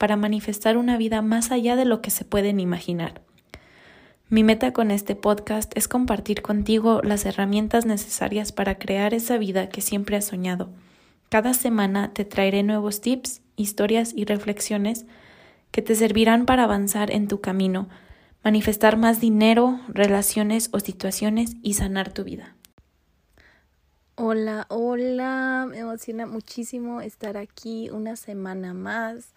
para manifestar una vida más allá de lo que se pueden imaginar. Mi meta con este podcast es compartir contigo las herramientas necesarias para crear esa vida que siempre has soñado. Cada semana te traeré nuevos tips, historias y reflexiones que te servirán para avanzar en tu camino, manifestar más dinero, relaciones o situaciones y sanar tu vida. Hola, hola, me emociona muchísimo estar aquí una semana más.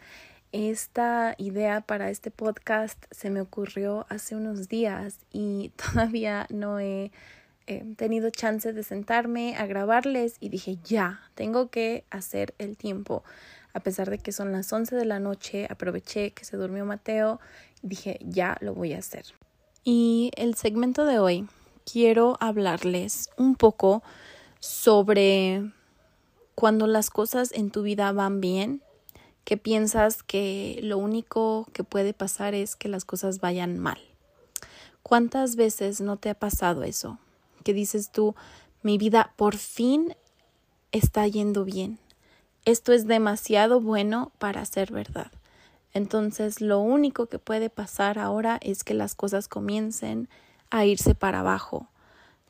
Esta idea para este podcast se me ocurrió hace unos días y todavía no he eh, tenido chance de sentarme a grabarles y dije ya, tengo que hacer el tiempo. A pesar de que son las 11 de la noche, aproveché que se durmió Mateo y dije ya lo voy a hacer. Y el segmento de hoy quiero hablarles un poco sobre cuando las cosas en tu vida van bien que piensas que lo único que puede pasar es que las cosas vayan mal. ¿Cuántas veces no te ha pasado eso? Que dices tú, mi vida por fin está yendo bien. Esto es demasiado bueno para ser verdad. Entonces lo único que puede pasar ahora es que las cosas comiencen a irse para abajo.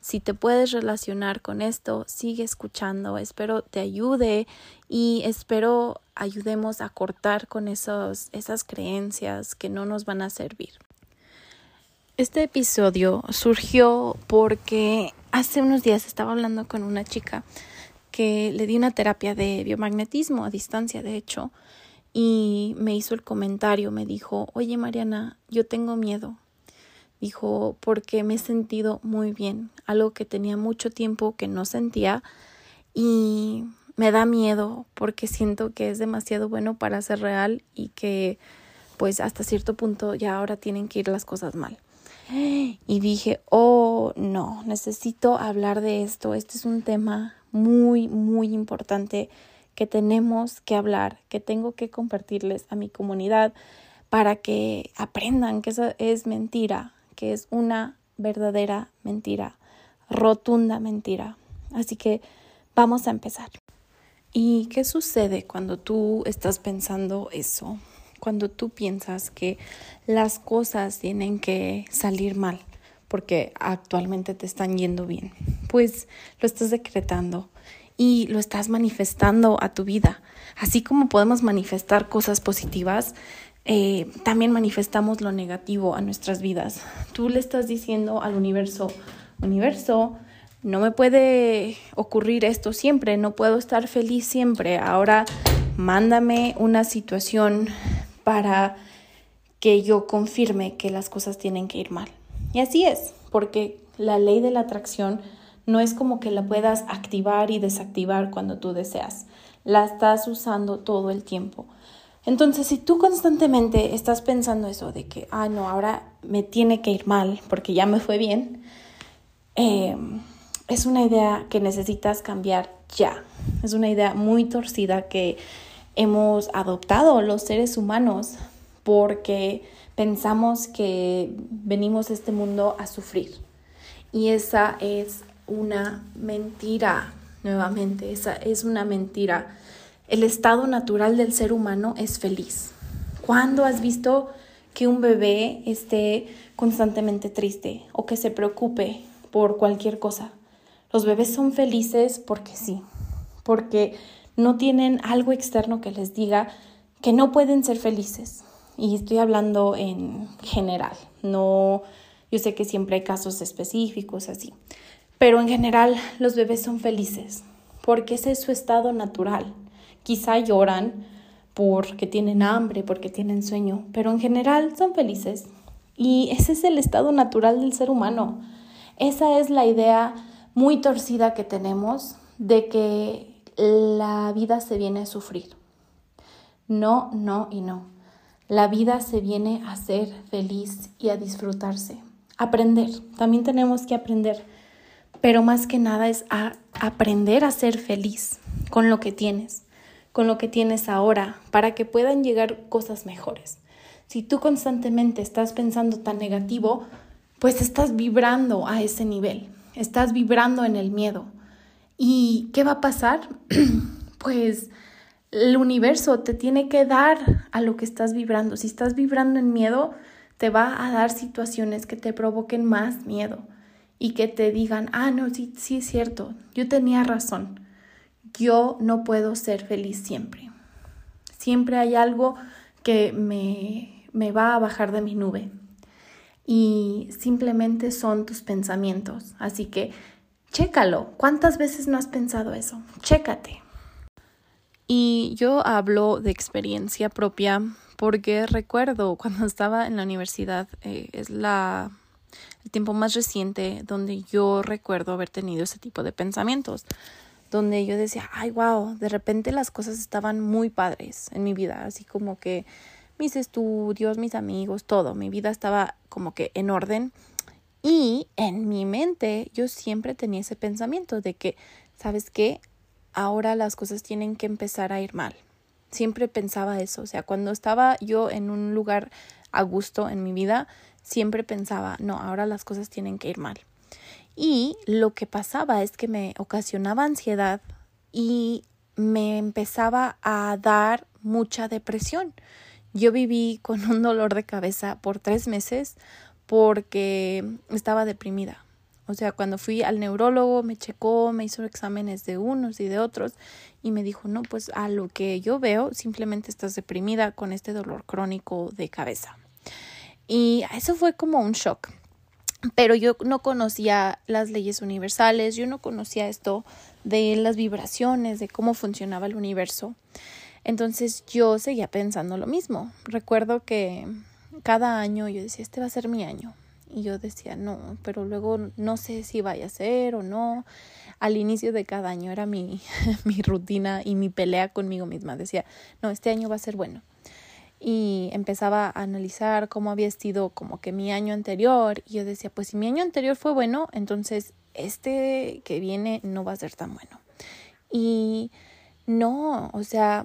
Si te puedes relacionar con esto, sigue escuchando. Espero te ayude y espero ayudemos a cortar con esos, esas creencias que no nos van a servir. Este episodio surgió porque hace unos días estaba hablando con una chica que le di una terapia de biomagnetismo a distancia, de hecho, y me hizo el comentario, me dijo, oye Mariana, yo tengo miedo, Dijo, porque me he sentido muy bien, algo que tenía mucho tiempo que no sentía y me da miedo porque siento que es demasiado bueno para ser real y que pues hasta cierto punto ya ahora tienen que ir las cosas mal. Y dije, oh no, necesito hablar de esto, este es un tema muy, muy importante que tenemos que hablar, que tengo que compartirles a mi comunidad para que aprendan que eso es mentira, que es una verdadera mentira, rotunda mentira. Así que vamos a empezar. ¿Y qué sucede cuando tú estás pensando eso? Cuando tú piensas que las cosas tienen que salir mal porque actualmente te están yendo bien. Pues lo estás decretando y lo estás manifestando a tu vida. Así como podemos manifestar cosas positivas, eh, también manifestamos lo negativo a nuestras vidas. Tú le estás diciendo al universo, universo, no me puede ocurrir esto siempre, no puedo estar feliz siempre. Ahora mándame una situación para que yo confirme que las cosas tienen que ir mal. Y así es, porque la ley de la atracción no es como que la puedas activar y desactivar cuando tú deseas. La estás usando todo el tiempo. Entonces, si tú constantemente estás pensando eso de que, ah, no, ahora me tiene que ir mal porque ya me fue bien, em, es una idea que necesitas cambiar ya. Es una idea muy torcida que hemos adoptado los seres humanos porque pensamos que venimos a este mundo a sufrir. Y esa es una mentira, nuevamente, esa es una mentira el estado natural del ser humano es feliz. ¿Cuándo has visto que un bebé esté constantemente triste o que se preocupe por cualquier cosa? Los bebés son felices porque sí, porque no tienen algo externo que les diga que no pueden ser felices. Y estoy hablando en general, no, yo sé que siempre hay casos específicos así, pero en general los bebés son felices porque ese es su estado natural. Quizá lloran porque tienen hambre, porque tienen sueño, pero en general son felices. Y ese es el estado natural del ser humano. Esa es la idea muy torcida que tenemos de que la vida se viene a sufrir. No, no y no. La vida se viene a ser feliz y a disfrutarse. Aprender, también tenemos que aprender, pero más que nada es a aprender a ser feliz con lo que tienes, con lo que tienes ahora, para que puedan llegar cosas mejores. Si tú constantemente estás pensando tan negativo, pues estás vibrando a ese nivel, estás vibrando en el miedo. ¿Y qué va a pasar? pues el universo te tiene que dar a lo que estás vibrando. Si estás vibrando en miedo, te va a dar situaciones que te provoquen más miedo y que te digan, ah, no, sí, sí es cierto, yo tenía razón. Yo no puedo ser feliz siempre. Siempre hay algo que me, me va a bajar de mi nube. Y simplemente son tus pensamientos. Así que chécalo. ¿Cuántas veces no has pensado eso? Chécate. Y yo hablo de experiencia propia porque recuerdo cuando estaba en la universidad, eh, es la, el tiempo más reciente donde yo recuerdo haber tenido ese tipo de pensamientos, donde yo decía, ay, wow, de repente las cosas estaban muy padres en mi vida, así como que mis estudios, mis amigos, todo, mi vida estaba como que en orden. Y en mi mente yo siempre tenía ese pensamiento de que, ¿sabes qué? ahora las cosas tienen que empezar a ir mal. Siempre pensaba eso, o sea, cuando estaba yo en un lugar a gusto en mi vida, siempre pensaba, no, ahora las cosas tienen que ir mal. Y lo que pasaba es que me ocasionaba ansiedad y me empezaba a dar mucha depresión. Yo viví con un dolor de cabeza por tres meses porque estaba deprimida. O sea, cuando fui al neurólogo, me checó, me hizo exámenes de unos y de otros y me dijo, no, pues a lo que yo veo, simplemente estás deprimida con este dolor crónico de cabeza. Y eso fue como un shock. Pero yo no conocía las leyes universales, yo no conocía esto de las vibraciones, de cómo funcionaba el universo. Entonces yo seguía pensando lo mismo. Recuerdo que cada año yo decía, este va a ser mi año, y yo decía, no, pero luego no sé si vaya a ser o no. Al inicio de cada año era mi, mi rutina y mi pelea conmigo misma. Decía, no, este año va a ser bueno. Y empezaba a analizar cómo había sido como que mi año anterior. Y yo decía, pues si mi año anterior fue bueno, entonces este que viene no va a ser tan bueno. Y no, o sea,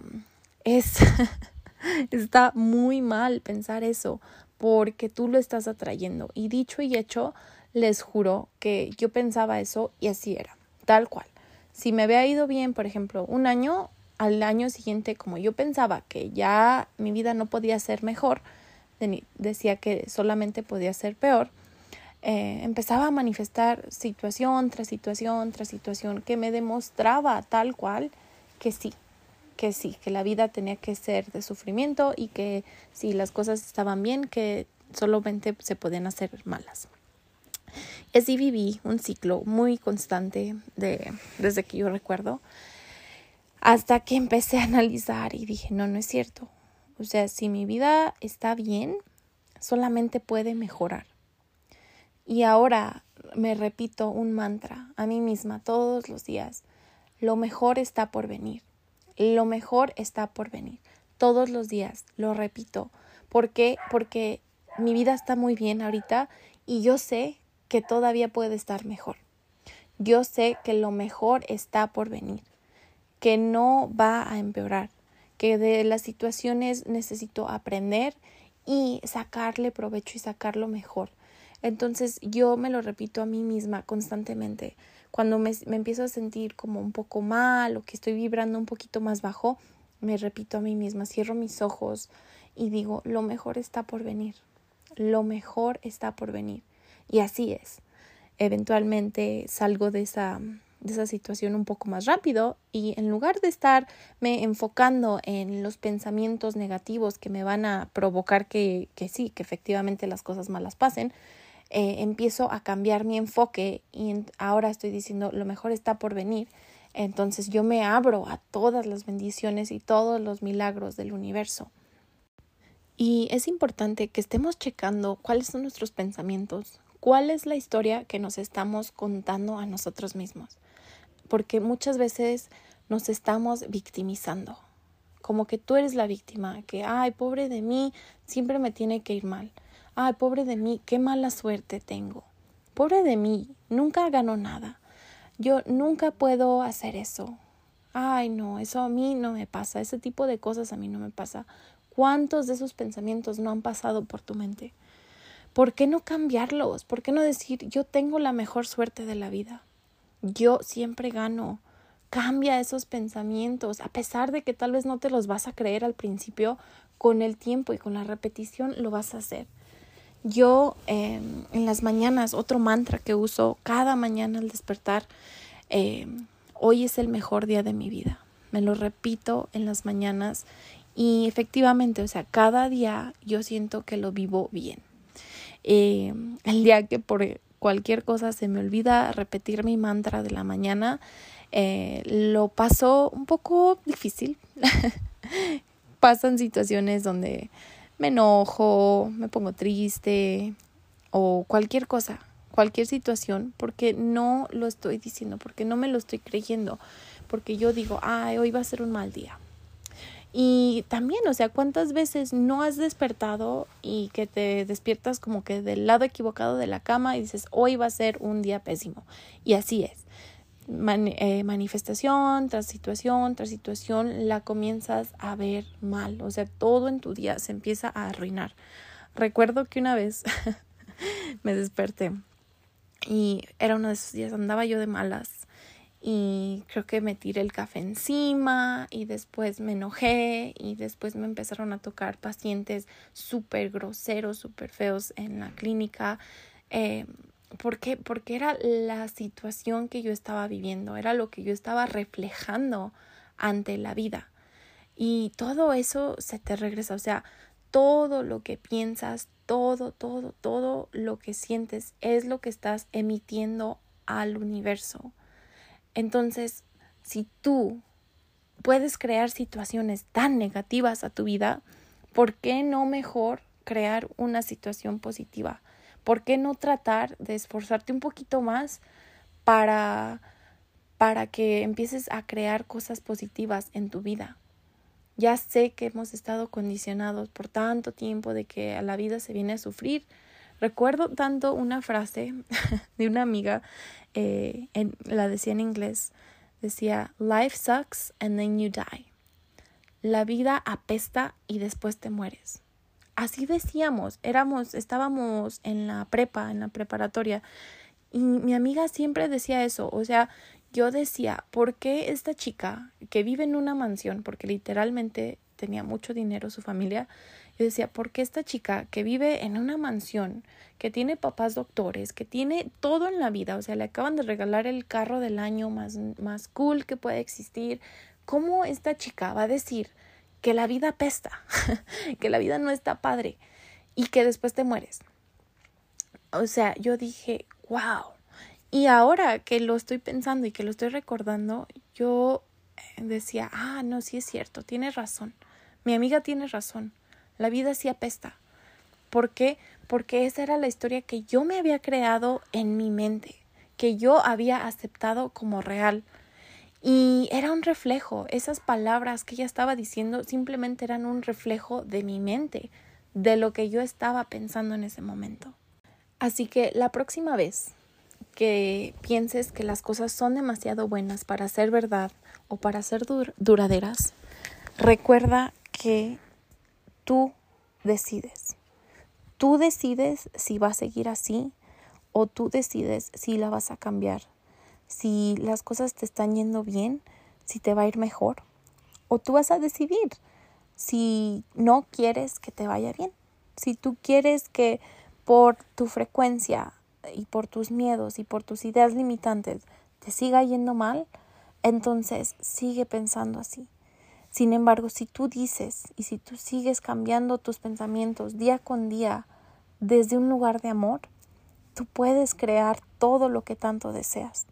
es... está muy mal pensar eso, porque tú lo estás atrayendo. Y dicho y hecho, les juro que yo pensaba eso y así era, tal cual. Si me había ido bien, por ejemplo, un año, al año siguiente, como yo pensaba que ya mi vida no podía ser mejor, decía que solamente podía ser peor, eh, empezaba a manifestar situación tras situación tras situación que me demostraba tal cual que sí, que sí, que la vida tenía que ser de sufrimiento y que si las cosas estaban bien, que solamente se podían hacer malas. Así viví un ciclo muy constante de, desde que yo recuerdo, hasta que empecé a analizar y dije, no, no es cierto. O sea, si mi vida está bien, solamente puede mejorar. Y ahora me repito un mantra a mí misma todos los días, lo mejor está por venir. Lo mejor está por venir. Todos los días, lo repito. ¿Por qué? Porque mi vida está muy bien ahorita y yo sé que todavía puede estar mejor. Yo sé que lo mejor está por venir, que no va a empeorar, que de las situaciones necesito aprender y sacarle provecho y sacarlo mejor. Entonces yo me lo repito a mí misma constantemente. Cuando me, me empiezo a sentir como un poco mal o que estoy vibrando un poquito más bajo, me repito a mí misma, cierro mis ojos y digo, lo mejor está por venir, lo mejor está por venir. Y así es. Eventualmente salgo de esa, de esa situación un poco más rápido y en lugar de estarme enfocando en los pensamientos negativos que me van a provocar que, que sí, que efectivamente las cosas malas pasen, eh, empiezo a cambiar mi enfoque y ahora estoy diciendo lo mejor está por venir. Entonces yo me abro a todas las bendiciones y todos los milagros del universo. Y es importante que estemos checando cuáles son nuestros pensamientos, cuál es la historia que nos estamos contando a nosotros mismos. Porque muchas veces nos estamos victimizando como que tú eres la víctima, que, ay, pobre de mí, siempre me tiene que ir mal. Ay, pobre de mí, qué mala suerte tengo. Pobre de mí, nunca gano nada. Yo nunca puedo hacer eso. Ay, no, eso a mí no me pasa, ese tipo de cosas a mí no me pasa. ¿Cuántos de esos pensamientos no han pasado por tu mente? ¿Por qué no cambiarlos? ¿Por qué no decir yo tengo la mejor suerte de la vida? Yo siempre gano. Cambia esos pensamientos, a pesar de que tal vez no te los vas a creer al principio, con el tiempo y con la repetición lo vas a hacer. Yo em, en las mañanas, otro mantra que uso cada mañana al despertar, em, hoy es el mejor día de mi vida. Me lo repito en las mañanas y efectivamente, o sea, cada día yo siento que lo vivo bien. Em, el día que por cualquier cosa se me olvida repetir mi mantra de la mañana, eh, lo paso un poco difícil. Pasan situaciones donde me enojo, me pongo triste o cualquier cosa, cualquier situación, porque no lo estoy diciendo, porque no me lo estoy creyendo, porque yo digo, ay, hoy va a ser un mal día. Y también, o sea, ¿cuántas veces no has despertado y que te despiertas como que del lado equivocado de la cama y dices, hoy va a ser un día pésimo? Y así es. Eh, manifestación tras situación tras situación la comienzas a ver mal, o sea, todo en tu día se empieza a arruinar. Recuerdo que una vez me desperté y era uno de esos días, andaba yo de malas y creo que me tiré el café encima y después me enojé y después me empezaron a tocar pacientes súper groseros, súper feos en la clínica. Eh, ¿Por qué? Porque era la situación que yo estaba viviendo, era lo que yo estaba reflejando ante la vida. Y todo eso se te regresa, o sea, todo lo que piensas, todo, todo, todo lo que sientes es lo que estás emitiendo al universo. Entonces, si tú puedes crear situaciones tan negativas a tu vida, ¿por qué no mejor crear una situación positiva? ¿Por qué no tratar de esforzarte un poquito más para, para que empieces a crear cosas positivas en tu vida? Ya sé que hemos estado condicionados por tanto tiempo de que la vida se viene a sufrir. Recuerdo tanto una frase de una amiga, eh, la decía en inglés, decía, Life sucks and then you die. La vida apesta y después te mueres así decíamos, éramos, estábamos en la prepa, en la preparatoria, y mi amiga siempre decía eso, o sea, yo decía, ¿por qué esta chica que vive en una mansión, porque literalmente tenía mucho dinero su familia, yo decía, ¿por qué esta chica que vive en una mansión, que tiene papás doctores, que tiene todo en la vida, o sea, le acaban de regalar el carro del año más, más cool que puede existir, ¿cómo esta chica va a decir que la vida pesta, que la vida no está padre y que después te mueres. O sea, yo dije, wow. Y ahora que lo estoy pensando y que lo estoy recordando, yo decía, ah, no, sí es cierto, tienes razón. Mi amiga tiene razón. La vida sí apesta. ¿Por qué? Porque esa era la historia que yo me había creado en mi mente, que yo había aceptado como real. Y era un reflejo, esas palabras que ella estaba diciendo simplemente eran un reflejo de mi mente, de lo que yo estaba pensando en ese momento. Así que la próxima vez que pienses que las cosas son demasiado buenas para ser verdad o para ser duraderas, recuerda que tú decides. Tú decides si va a seguir así o tú decides si la vas a cambiar si las cosas te están yendo bien, si te va a ir mejor. O tú vas a decidir si no quieres que te vaya bien. Si tú quieres que por tu frecuencia y por tus miedos y por tus ideas limitantes te siga yendo mal, entonces sigue pensando así. Sin embargo, si tú dices y si tú sigues cambiando tus pensamientos día con día desde un lugar de amor, tú puedes crear todo lo que tanto deseas.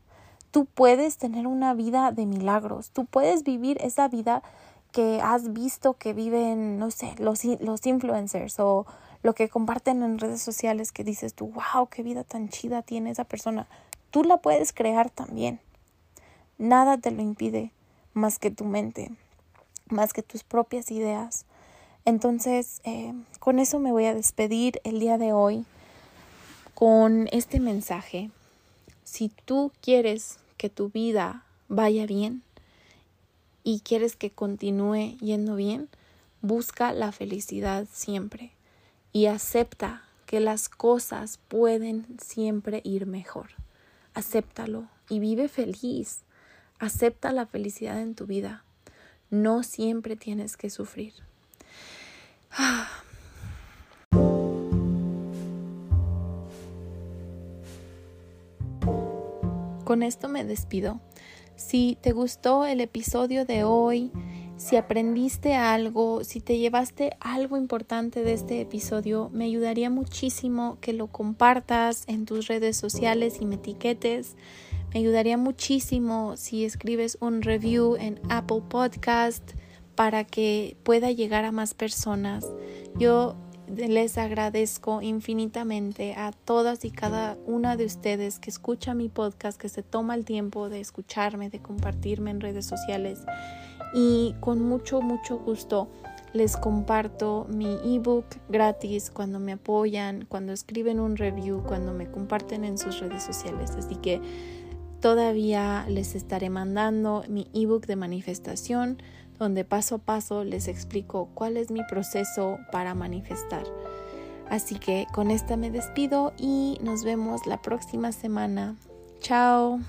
Tú puedes tener una vida de milagros, tú puedes vivir esa vida que has visto que viven, no sé, los, los influencers o lo que comparten en redes sociales que dices tú, wow, qué vida tan chida tiene esa persona. Tú la puedes crear también. Nada te lo impide más que tu mente. Más que tus propias ideas. Entonces, eh, con eso me voy a despedir el día de hoy con este mensaje. Si tú quieres que tu vida vaya bien y quieres que continúe yendo bien, busca la felicidad siempre y acepta que las cosas pueden siempre ir mejor. Acéptalo y vive feliz. Acepta la felicidad en tu vida. No siempre tienes que sufrir. Con esto me despido. Si te gustó el episodio de hoy, si aprendiste algo, si te llevaste algo importante de este episodio, me ayudaría muchísimo que lo compartas en tus redes sociales y me etiquetes. Me ayudaría muchísimo si escribes un review en Apple Podcast para que pueda llegar a más personas. Yo les agradezco infinitamente a todas y cada una de ustedes que escucha mi podcast, que se toma el tiempo de escucharme, de compartirme en redes sociales y con mucho, mucho gusto les comparto mi ebook gratis cuando me apoyan, cuando escriben un review, cuando me comparten en sus redes sociales. Así que Todavía les estaré mandando mi ebook de manifestación donde paso a paso les explico cuál es mi proceso para manifestar. Así que con esta me despido y nos vemos la próxima semana. Chao.